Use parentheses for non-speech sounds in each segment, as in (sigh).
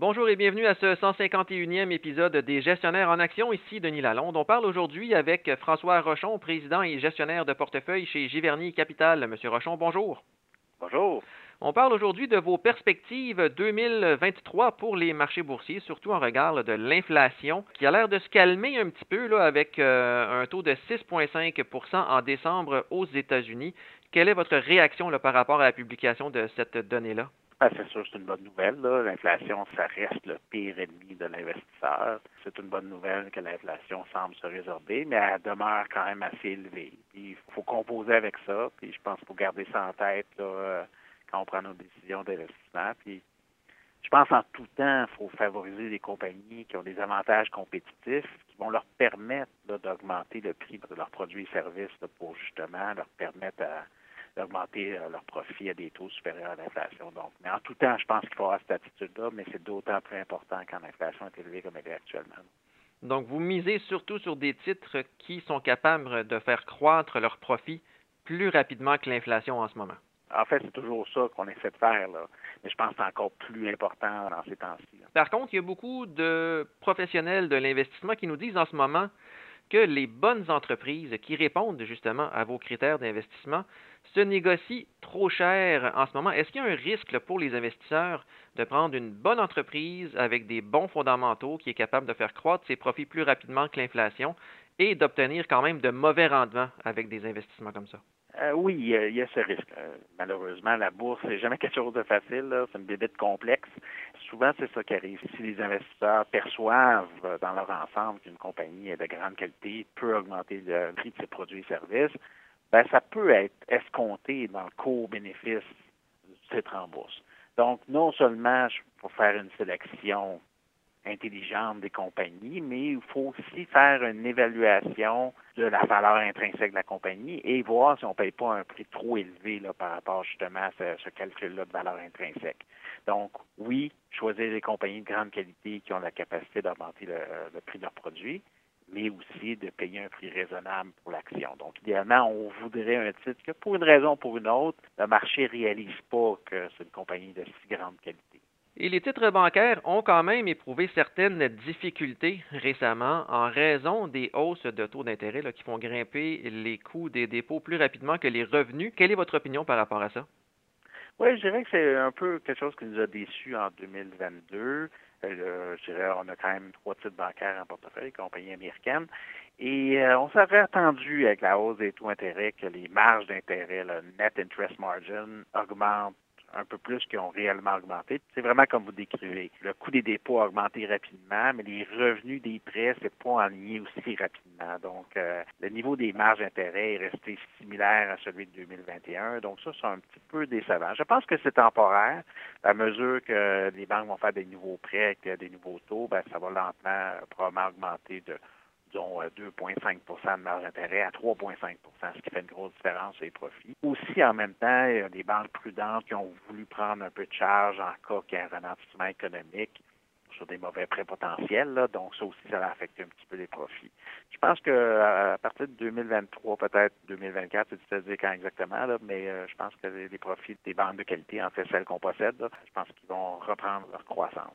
Bonjour et bienvenue à ce 151e épisode des Gestionnaires en action. Ici Denis Lalonde. On parle aujourd'hui avec François Rochon, président et gestionnaire de portefeuille chez Giverny Capital. Monsieur Rochon, bonjour. Bonjour. On parle aujourd'hui de vos perspectives 2023 pour les marchés boursiers, surtout en regard de l'inflation qui a l'air de se calmer un petit peu là, avec euh, un taux de 6,5% en décembre aux États-Unis. Quelle est votre réaction là, par rapport à la publication de cette donnée-là? Ben, c'est sûr, c'est une bonne nouvelle. L'inflation, ça reste le pire ennemi de l'investisseur. C'est une bonne nouvelle que l'inflation semble se résorber, mais elle demeure quand même assez élevée. il faut composer avec ça. Puis je pense qu'il faut garder ça en tête euh, quand on prend nos décisions d'investissement. Puis je pense en tout temps, il faut favoriser des compagnies qui ont des avantages compétitifs qui vont leur permettre d'augmenter le prix de leurs produits et services pour justement leur permettre à d'augmenter euh, leurs profits à des taux supérieurs à l'inflation. Donc, mais en tout temps, je pense qu'il faut avoir cette attitude-là, mais c'est d'autant plus important quand l'inflation est élevée comme elle est actuellement. Donc, vous misez surtout sur des titres qui sont capables de faire croître leurs profits plus rapidement que l'inflation en ce moment. En fait, c'est toujours ça qu'on essaie de faire, là. mais je pense que c'est encore plus important dans ces temps-ci. Par contre, il y a beaucoup de professionnels de l'investissement qui nous disent en ce moment que les bonnes entreprises qui répondent justement à vos critères d'investissement se négocient trop cher en ce moment. Est-ce qu'il y a un risque pour les investisseurs de prendre une bonne entreprise avec des bons fondamentaux qui est capable de faire croître ses profits plus rapidement que l'inflation et d'obtenir quand même de mauvais rendements avec des investissements comme ça? Euh, oui, il y, a, ce risque. Euh, malheureusement, la bourse, c'est jamais (laughs) quelque chose de facile. C'est une bébête complexe. Souvent, c'est ça qui arrive. Si les investisseurs perçoivent dans leur ensemble qu'une compagnie est de grande qualité, peut augmenter le prix de ses produits et services, ben, ça peut être escompté dans le court-bénéfice du titre en bourse. Donc, non seulement pour faire une sélection intelligente des compagnies, mais il faut aussi faire une évaluation de la valeur intrinsèque de la compagnie et voir si on ne paye pas un prix trop élevé par rapport justement à ce, calcul-là de valeur intrinsèque. Donc, oui, choisir des compagnies de grande qualité qui ont la capacité d'augmenter le, prix de leurs produits, mais aussi de payer un prix raisonnable pour l'action. Donc, idéalement, on voudrait un titre que, pour une raison ou pour une autre, le marché ne réalise pas que c'est une compagnie de si grande qualité. Et les titres bancaires ont quand même éprouvé certaines difficultés récemment en raison des hausses de taux d'intérêt qui font grimper les coûts des dépôts plus rapidement que les revenus. Quelle est votre opinion par rapport à ça? Oui, je dirais que c'est un peu quelque chose qui nous a déçus en 2022. Euh, je dirais on a quand même trois titres bancaires en portefeuille, compagnie américaine. Et euh, on s'avait attendu avec la hausse des taux d'intérêt que les marges d'intérêt, le net interest margin, augmentent un peu plus qui ont réellement augmenté. C'est vraiment comme vous décrivez. Le coût des dépôts a augmenté rapidement, mais les revenus des prêts, c'est pas aligné aussi rapidement. Donc, euh, le niveau des marges d'intérêt est resté similaire à celui de 2021. Donc, ça, c'est un petit peu décevant. Je pense que c'est temporaire. À mesure que les banques vont faire des nouveaux prêts avec des nouveaux taux, ben, ça va lentement euh, probablement augmenter de disons, 2,5 de marge d'intérêt à 3,5% ce qui fait une grosse différence sur les profits. Aussi, en même temps, il y a des banques prudentes qui ont voulu prendre un peu de charge en cas qu'il y ait un ralentissement économique sur des mauvais prêts potentiels. Donc, ça aussi, ça va affecter un petit peu les profits. Je pense que à partir de 2023, peut-être 2024, c'est difficile de dire quand exactement, mais euh, je pense que les, profits des banques de qualité, en fait celles qu'on possède, je pense qu'ils vont reprendre leur croissance.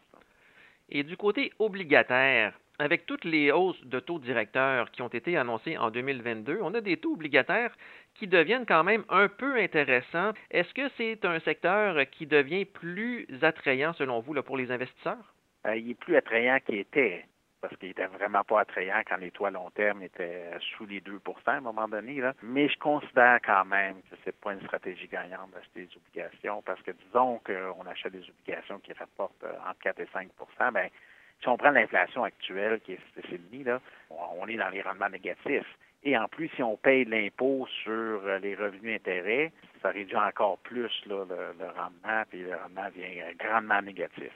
Et du côté obligataire, avec toutes les hausses de taux directeurs qui ont été annoncées en 2022, on a des taux obligataires qui deviennent quand même un peu intéressants. Est-ce que c'est un secteur qui devient plus attrayant selon vous pour les investisseurs? Euh, il est plus attrayant qu'il était parce qu'il était vraiment pas attrayant quand les taux à long terme étaient sous les 2% à un moment donné. Mais je considère quand même que c'est pas une stratégie gagnante d'acheter des obligations parce que disons qu'on achète des obligations qui rapportent euh, entre 4 et 5% ben si on prend l'inflation actuelle, qui est CCLI, là, on est dans les rendements négatifs. Et en plus, si on paye l'impôt sur euh, les revenus intérêts, ça réduit encore plus le, rendement, puis le rendement vient grandement négatif.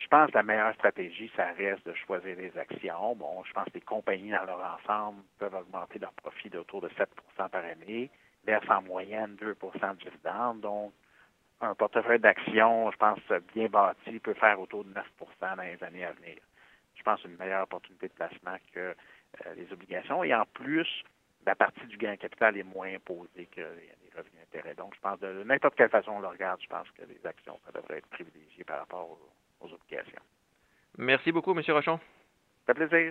Je pense que la meilleure stratégie, ça reste de choisir les actions. Bon, je pense que les compagnies dans leur ensemble peuvent augmenter leur profit d'autour de 7% par année, versent en moyenne 2% de dividendes. Donc, un portefeuille d'actions, je pense, bien bâti, peut faire autour de 9% dans les années à venir je pense, une meilleure opportunité de placement que euh, les obligations. Et en plus, la partie du gain capital est moins imposée que les, revenus d'intérêt. Donc, je pense, de, n'importe quelle façon on le regarde, je pense que les actions, ça devrait être privilégié par rapport aux, obligations. Merci beaucoup, M. Rochon. Ça fait plaisir.